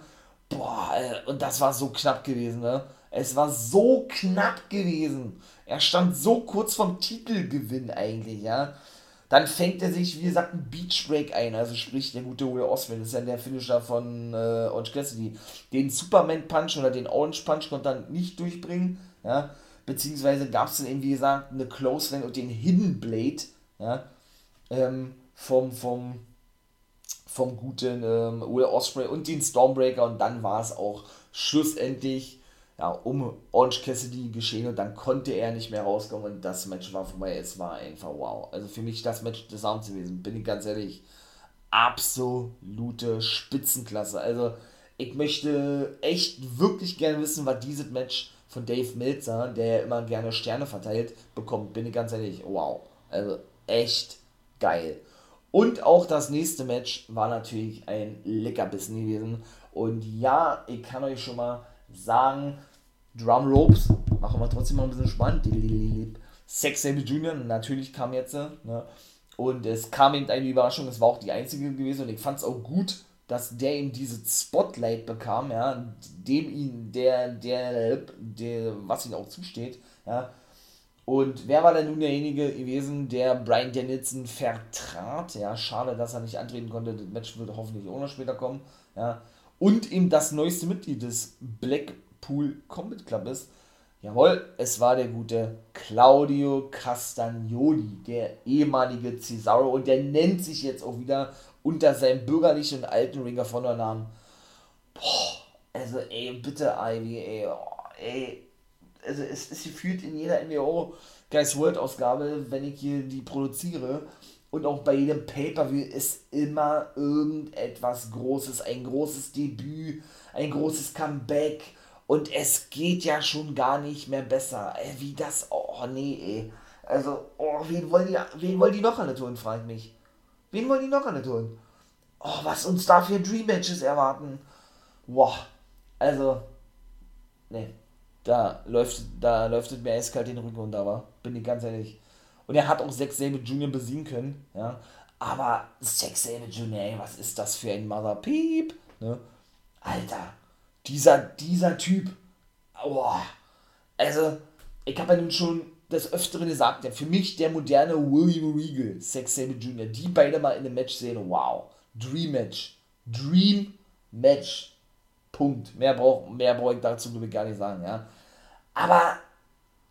Boah, und das war so knapp gewesen, ne? Es war so knapp gewesen. Er stand so kurz vom Titelgewinn eigentlich, ja. Dann fängt er sich, wie gesagt, ein Beach Break ein. Also sprich, der gute Will Oswald, das ist ja der Finisher von äh, Orange Cassidy. Den Superman Punch oder den Orange Punch konnte er nicht durchbringen, ja. Beziehungsweise gab es dann eben, wie gesagt, eine Close Lane und den Hidden Blade, ja. Ähm, vom, vom, vom guten ähm, Will Osprey und den Stormbreaker und dann war es auch schlussendlich ja, um Orange Cassidy geschehen und dann konnte er nicht mehr rauskommen und das Match war vorbei. Es war einfach wow. Also für mich das Match des Abends gewesen, bin ich ganz ehrlich. Absolute Spitzenklasse. Also ich möchte echt wirklich gerne wissen, was dieses Match von Dave Meltzer, der immer gerne Sterne verteilt, bekommt. Bin ich ganz ehrlich, wow. Also echt geil. Und auch das nächste Match war natürlich ein Leckerbissen gewesen. Und ja, ich kann euch schon mal sagen, Drum Ropes, machen wir trotzdem mal ein bisschen spannend. Sex Saber Junior, natürlich kam jetzt, ne? Und es kam eben eine Überraschung, es war auch die einzige gewesen und ich fand es auch gut, dass der ihm diese Spotlight bekam, ja, dem ihn, der, der, der, was ihm auch zusteht, ja. Und wer war denn nun derjenige gewesen, der Brian Danielson vertrat? Ja, schade, dass er nicht antreten konnte. Das Match wird hoffentlich auch noch später kommen. Ja. Und eben das neueste Mitglied des Blackpool Combat Club ist. Jawohl, es war der gute Claudio Castagnoli, der ehemalige Cesaro. Und der nennt sich jetzt auch wieder unter seinem bürgerlichen und alten Ringer von der Namen. Boah, also ey, bitte Ivy, ey, oh, ey also es ist gefühlt in jeder NWO Guys World Ausgabe, wenn ich hier die produziere und auch bei jedem Pay-Per-View ist immer irgendetwas Großes, ein großes Debüt, ein großes Comeback und es geht ja schon gar nicht mehr besser. Ey, wie das, oh nee, ey. Also, oh, wen wollen die, wen wollen die noch der tun, fragt mich. Wen wollen die noch der tun? Oh, was uns da für Dream Matches erwarten. Boah, also, nee da läuft, da läuft es mir eiskalt den Rücken runter, war. Bin ich ganz ehrlich. Und er hat auch Sex Saber Junior besiegen können, ja. Aber Sex Saber Junior, ey, was ist das für ein Mother Peep? Ne? Alter, dieser, dieser Typ, boah. Also, ich habe ja nun schon des Öfteren gesagt, ja, für mich der moderne William Regal, Sex Saber Junior, die beide mal in einem Match sehen, wow. Dream Match. Dream Match. Punkt. Mehr brauche mehr brauch ich dazu gar nicht sagen, ja. Aber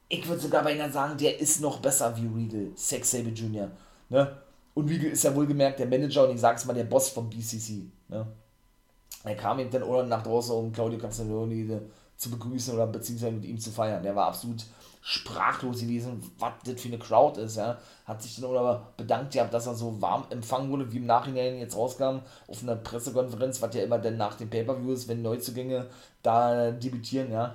ich würde sogar bei Ihnen sagen, der ist noch besser wie Regal, Sex Saber Jr. Ne? Und Regal ist ja wohlgemerkt der Manager und ich sag's mal, der Boss vom BCC. Ne? Er kam eben dann oder nach draußen, um Claudio Castagnoli zu begrüßen oder beziehungsweise mit ihm zu feiern. Der war absolut sprachlos gewesen, was das für eine Crowd ist. Ja. Hat sich dann aber bedankt gehabt, dass er so warm empfangen wurde, wie im Nachhinein jetzt rauskam, auf einer Pressekonferenz, was ja immer dann nach den Pay-Per-Views, wenn Neuzugänge da debütieren, ja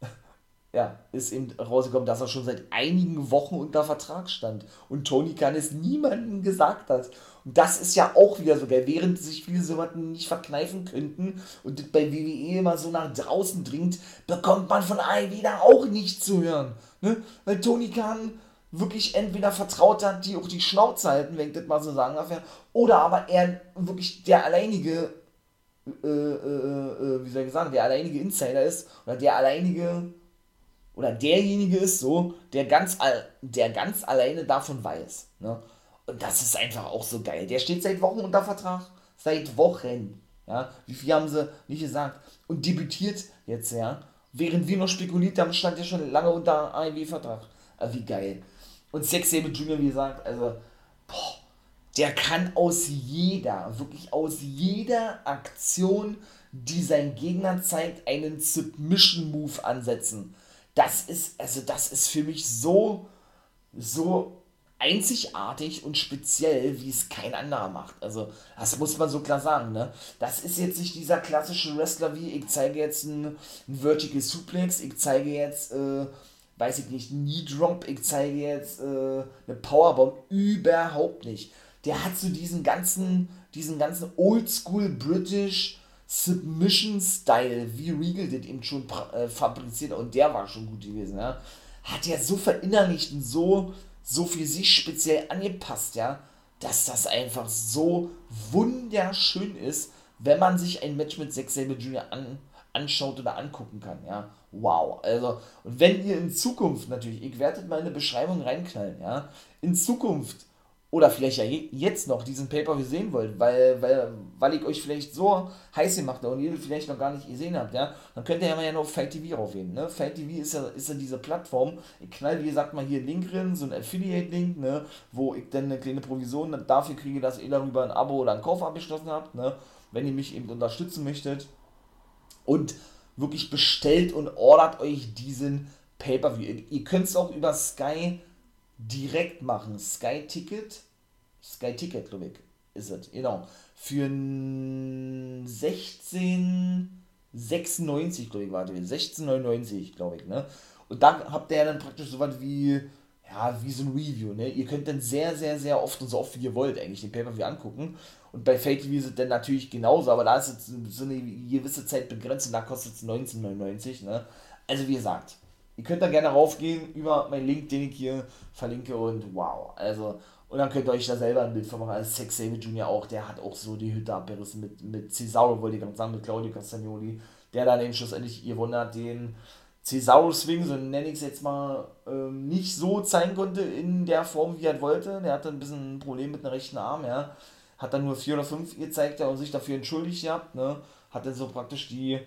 ja, ist eben rausgekommen, dass er schon seit einigen Wochen unter Vertrag stand und Tony Khan es niemandem gesagt hat. Das ist ja auch wieder so geil, während sich viele sowas nicht verkneifen könnten und das bei WWE immer so nach draußen dringt, bekommt man von Ivy da auch nicht zu hören. Ne? Weil Tony Khan wirklich entweder vertraut hat, die auch die Schnauze halten, wenn ich das mal so sagen darf, oder aber er wirklich der alleinige, äh, äh, äh, wie soll ich sagen, der alleinige Insider ist oder der alleinige oder derjenige ist so, der ganz, der ganz alleine davon weiß. Ne? Und das ist einfach auch so geil. Der steht seit Wochen unter Vertrag. Seit Wochen. Ja? Wie viel haben sie nicht gesagt? Und debütiert jetzt, ja. Während wir noch spekuliert haben, stand er schon lange unter AEW-Vertrag. Also wie geil. Und Sex Saber Junior, wie gesagt, also, boah, der kann aus jeder, wirklich aus jeder Aktion, die sein Gegner zeigt, einen Submission-Move ansetzen das ist, also das ist für mich so, so einzigartig und speziell, wie es kein anderer macht. Also, das muss man so klar sagen, ne? Das ist jetzt nicht dieser klassische Wrestler wie, ich zeige jetzt einen, einen Vertical Suplex, ich zeige jetzt, äh, weiß ich nicht, Knee Drop, ich zeige jetzt äh, eine Powerbomb. Überhaupt nicht. Der hat so diesen ganzen, diesen ganzen Oldschool British Submission Style, wie Regal das eben schon äh, fabriziert und der war schon gut gewesen, ja. Hat ja so verinnerlicht und so so für sich speziell angepasst, ja, dass das einfach so wunderschön ist, wenn man sich ein Match mit Zack Sabre Jr. An, anschaut oder angucken kann, ja. Wow. Also, und wenn ihr in Zukunft natürlich, ich werde mal eine Beschreibung reinknallen, ja, in Zukunft oder vielleicht ja jetzt noch diesen Paper sehen wollt, weil, weil, weil ich euch vielleicht so heiß gemacht habe und ihr vielleicht noch gar nicht gesehen habt, ja, dann könnt ihr ja mal ja noch auf Fight TV raufgehen, ne? Fight TV ist ja, ist ja diese Plattform, ich knall, wie gesagt, mal hier einen Link drin, so ein Affiliate-Link, ne, wo ich dann eine kleine Provision dafür kriege, dass ihr darüber ein Abo oder einen Kauf abgeschlossen habt, ne, wenn ihr mich eben unterstützen möchtet und wirklich bestellt und ordert euch diesen Pay-Per-View. Ihr könnt es auch über Sky direkt machen. Sky Ticket, Sky Ticket, glaube ich, ist es, genau. Für 16,96, glaube ich, warte, 16,99, glaube ich, ne? Und dann habt ihr dann praktisch so was wie, ja, wie so ein Review, ne? Ihr könnt dann sehr, sehr, sehr oft und so oft wie ihr wollt eigentlich den Paper angucken. Und bei Fake TV ist es dann natürlich genauso, aber da ist es so eine gewisse Zeit begrenzt und da kostet es 19,99, ne? Also wie gesagt, Ihr könnt da gerne raufgehen über meinen Link, den ich hier verlinke und wow. Also, und dann könnt ihr euch da selber ein Bild von machen. Also Sex Saber Jr. auch, der hat auch so die Hütte abgerissen mit, mit Cesaro, wollte ich gerade sagen, mit Claudio Castagnoli, der dann eben schlussendlich ihr Wunder den Cesaro Swing, so nenne ich es jetzt mal, ähm, nicht so zeigen konnte in der Form, wie er wollte. Der hatte ein bisschen ein Problem mit dem rechten Arm, ja. Hat dann nur vier oder fünf gezeigt und sich dafür entschuldigt gehabt, ne. Hat dann so praktisch die,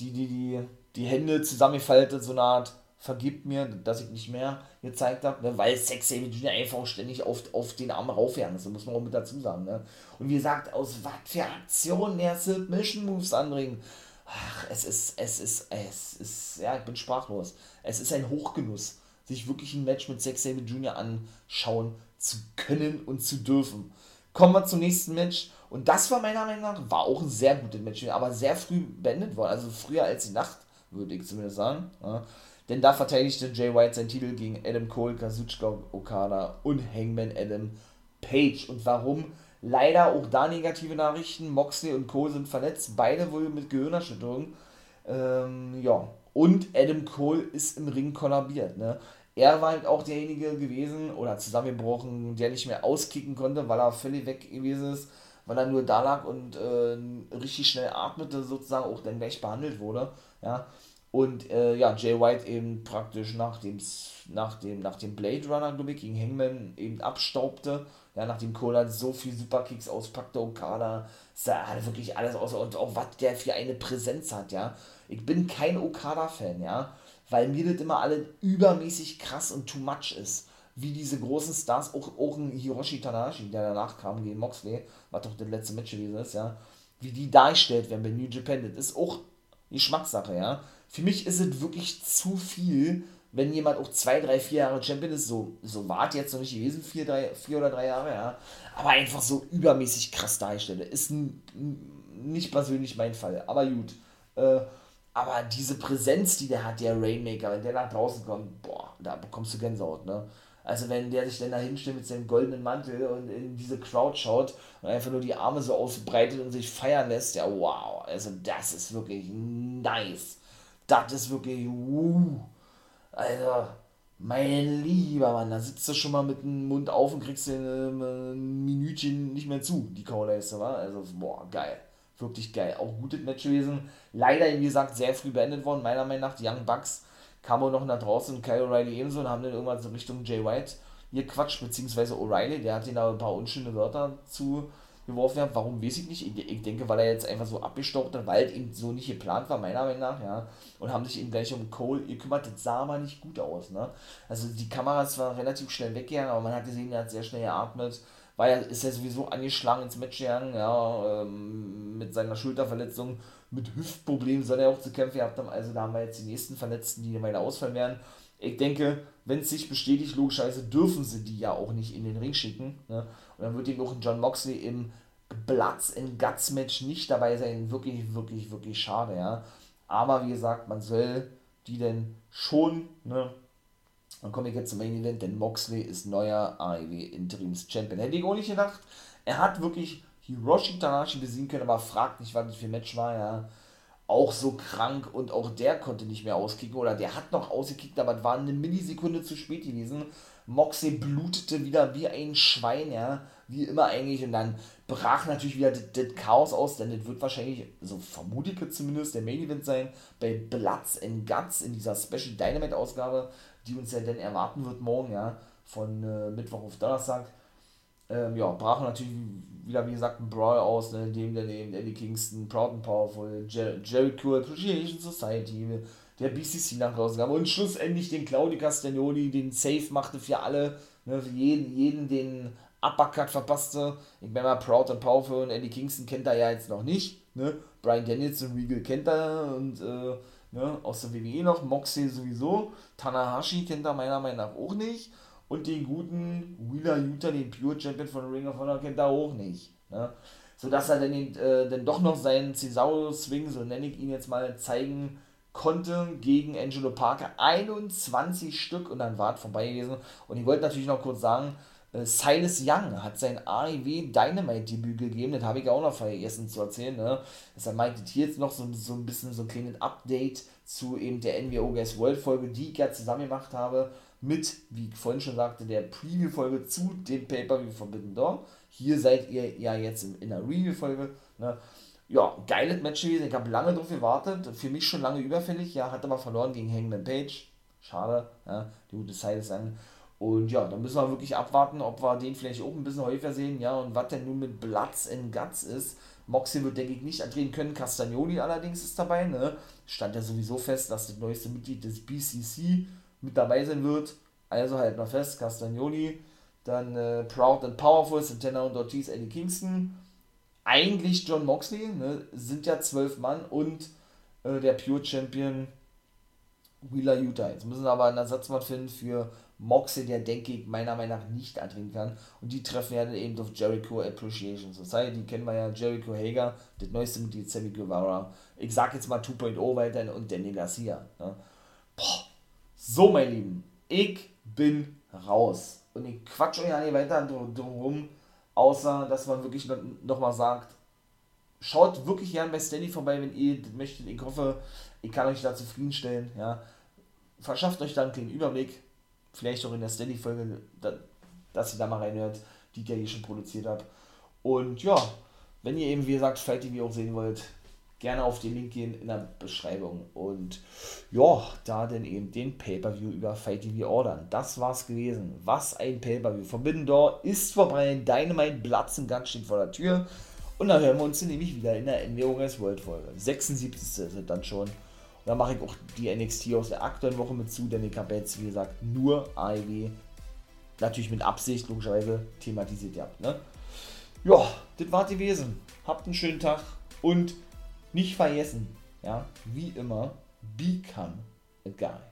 die, die, die die Hände zusammengefaltet, so eine Art vergibt mir, dass ich nicht mehr gezeigt habe, ne, weil Sex Jr. einfach ständig auf, auf den Arm raufjagen ist, muss man auch mit dazu sagen. Ne? Und wie gesagt, aus was für Aktionen der Submission Moves anbringen. Ach, es ist, es ist, es ist, ja, ich bin sprachlos. Es ist ein Hochgenuss, sich wirklich ein Match mit Sex Jr. anschauen zu können und zu dürfen. Kommen wir zum nächsten Match. Und das war meiner Meinung nach, war auch ein sehr gutes Match, aber sehr früh beendet worden. Also früher als die Nacht würde ich zumindest sagen. Ja. Denn da verteidigte Jay White seinen Titel gegen Adam Cole, Kazuchika Okada und Hangman Adam Page. Und warum? Leider auch da negative Nachrichten. Moxley und Cole sind verletzt, beide wohl mit Gehirnerschütterung. Ähm, ja, und Adam Cole ist im Ring kollabiert. Ne? Er war halt auch derjenige gewesen oder zusammengebrochen, der nicht mehr auskicken konnte, weil er völlig weg gewesen ist, weil er nur da lag und äh, richtig schnell atmete, sozusagen auch dann gleich behandelt wurde. Ja, und äh, ja, Jay White eben praktisch nach dem, nach dem, nach dem Blade Runner, glaube ich, gegen Hangman eben abstaubte. Ja, nachdem Cole so viel Superkicks auspackte, Okada, sah halt wirklich alles aus. Und auch was der für eine Präsenz hat, ja. Ich bin kein Okada-Fan, ja. Weil mir das immer alle übermäßig krass und too much ist. Wie diese großen Stars, auch, auch ein Hiroshi Tanahashi, der danach kam gegen Moxley, was doch das letzte Match gewesen ist, ja. Wie die dargestellt werden bei New Japan, das ist auch Geschmackssache, ja. Für mich ist es wirklich zu viel, wenn jemand auch zwei, drei, vier Jahre Champion ist, so, so wart jetzt noch nicht gewesen, vier, drei, vier oder drei Jahre, ja, aber einfach so übermäßig krass darstelle. Ist nicht persönlich mein Fall, aber gut. Äh, aber diese Präsenz, die der hat, der Rainmaker, wenn der nach draußen kommt, boah, da bekommst du Gänsehaut, ne? Also wenn der sich dann da hinstellt mit seinem goldenen Mantel und in diese Crowd schaut und einfach nur die Arme so ausbreitet und sich feiern lässt, ja wow, also das ist wirklich nice. Das ist wirklich, uh, also mein lieber Mann, da sitzt du schon mal mit dem Mund auf und kriegst dir ein Minütchen nicht mehr zu, die Kauleiste, wa? Also, boah, geil. Wirklich geil. Auch gutes Match gewesen. Leider, wie gesagt, sehr früh beendet worden, meiner Meinung nach. Die Young Bucks kam auch noch nach draußen und Kyle O'Reilly ebenso und haben dann irgendwann so Richtung Jay White hier Quatsch, beziehungsweise O'Reilly, der hat ihnen da ein paar unschöne Wörter zu geworfen hat. Warum weiß ich nicht. Ich, ich, denke, weil er jetzt einfach so abgestaucht hat, weil es eben so nicht geplant war, meiner Meinung nach, ja. Und haben sich eben gleich um Cole gekümmert. Das sah aber nicht gut aus, ne. Also die Kamera ist zwar relativ schnell weggegangen, aber man hat gesehen, er hat sehr schnell geatmet. War ja, ist ja sowieso angeschlagen ins Match gegangen, ja, ähm, mit seiner Schulterverletzung, mit Hüftproblemen soll er auch zu kämpfen gehabt haben. Also da haben wir jetzt die nächsten Verletzten, die weiter ausfallen werden. Ich denke, wenn es sich bestätigt, logischerweise dürfen sie die ja auch nicht in den Ring schicken. Ne? Und dann wird eben auch ein John Moxley im Platz in Guts Match nicht dabei sein. Wirklich, wirklich, wirklich schade, ja. Aber wie gesagt, man soll die denn schon, ne? Dann komme ich jetzt zum Main Event, denn Moxley ist neuer AEW Interims Champion. Hätte ich auch nicht gedacht. Er hat wirklich Hiroshi Tanahashi besiegen können, aber fragt nicht, was das für ein Match war, ja. Auch so krank und auch der konnte nicht mehr auskicken oder der hat noch ausgekickt, aber es war eine Millisekunde zu spät gewesen. Moxley blutete wieder wie ein Schwein, ja, wie immer eigentlich und dann brach natürlich wieder das, Chaos aus, denn das wird wahrscheinlich, so vermute ich zumindest, der Main Event sein bei Bloods and Guts in dieser Special Dynamite Ausgabe, die uns ja dann erwarten wird morgen, ja, von äh, Mittwoch auf Donnerstag ähm, ja, brach natürlich wieder, wie gesagt, ein Brawl aus, ne, dem dann Eddie Kingston, Proud and Powerful, Jer Jericho Appreciation Society, der BCC nach rausgab und schlussendlich den Claudio Castagnoli, den Safe machte für alle, ne, für jeden, jeden den Uppercut verpasste. Ich bin mal Proud and Powerful und Eddie Kingston kennt er ja jetzt noch nicht, ne, Brian Daniels und Regal kennt er und, äh, ne, aus der WWE noch, Moxley sowieso, Tanahashi kennt er meiner Meinung nach auch nicht und den guten Wheeler Utah, den Pure Champion von Ring of Honor, kennt er auch nicht. Ne? Sodass er dann, äh, dann doch noch seinen Cesaro-Swing, so nenne ich ihn jetzt mal, zeigen konnte gegen Angelo Parker. 21 Stück und dann war es vorbei gewesen. Und ich wollte natürlich noch kurz sagen, äh, Silas Young hat sein AEW Dynamite-Debüt gegeben, das habe ich auch noch vergessen zu erzählen. Ne? Deshalb meinte ich jetzt noch so, so ein bisschen so ein kleines Update zu eben der NWO Guys World Folge, die ich ja zusammen gemacht habe mit, wie ich vorhin schon sagte, der Preview-Folge zu dem Pay-Per-View Forbidden Door. Hier seid ihr ja jetzt in, in der Review-Folge. Ne? Ja, geiles Match gewesen. Ich habe lange drauf gewartet. Für mich schon lange überfällig. Ja, hat aber verloren gegen Hangman Page. Schade. Ja, die gute Zeit ist an. Und ja, da müssen wir wirklich abwarten, ob wir den vielleicht auch ein bisschen häufiger sehen. Ja, und was denn nun mit Bloods and Guts ist. Moxie wird, denke ich, nicht antreten können. Castagnoli allerdings ist dabei. Ne? Stand ja sowieso fest, dass das neueste Mitglied des BCC mit dabei sein wird. Also halt mal fest, Castagnoli, dann äh, Proud and Powerful, Santana und Ortiz, Eddie Kingston. Eigentlich John Moxley, ne, sind ja zwölf Mann und äh, der Pure Champion Wheeler Utah. Jetzt müssen wir aber einen Ersatzmann finden für Moxley, der denke ich meiner Meinung nach nicht antreten kann. Und die treffen ja dann eben auf Jericho Appreciation Society. Die kennen wir ja, Jericho Hager, das neueste Mitglied Sammy Guevara. Ich sag jetzt mal 2.0 weiter und Danny Garcia. Ne? Boah so, mein Lieben, ich bin raus. Und ich quatsch euch ja nicht weiter drum, außer dass man wirklich nochmal sagt, schaut wirklich gern bei Steady vorbei, wenn ihr möchtet. Ich hoffe, ich kann euch da zufriedenstellen. Ja. Verschafft euch dann kleinen Überblick, vielleicht auch in der Steady-Folge, dass ihr da mal reinhört, die ich ja hier schon produziert habe. Und ja, wenn ihr eben, wie gesagt, Fight TV auch sehen wollt, gerne auf den Link gehen in der Beschreibung. Und ja, da dann eben den Pay-Per-View über Fight TV ordern. Das war's gewesen. Was ein Pay-Per-View. Forbidden Door ist vorbei. Dynamite im Gang steht vor der Tür. Und dann hören wir uns nämlich wieder in der NWO Guys World Folge. 76. sind dann schon. Und dann mache ich auch die NXT aus der aktuellen Woche mit zu, denn ich habe jetzt, wie gesagt, nur AEW natürlich mit Absicht, logischerweise, thematisiert gehabt. Ne? Ja, das war gewesen. Habt einen schönen Tag und nicht vergessen, ja, wie immer, become a guy.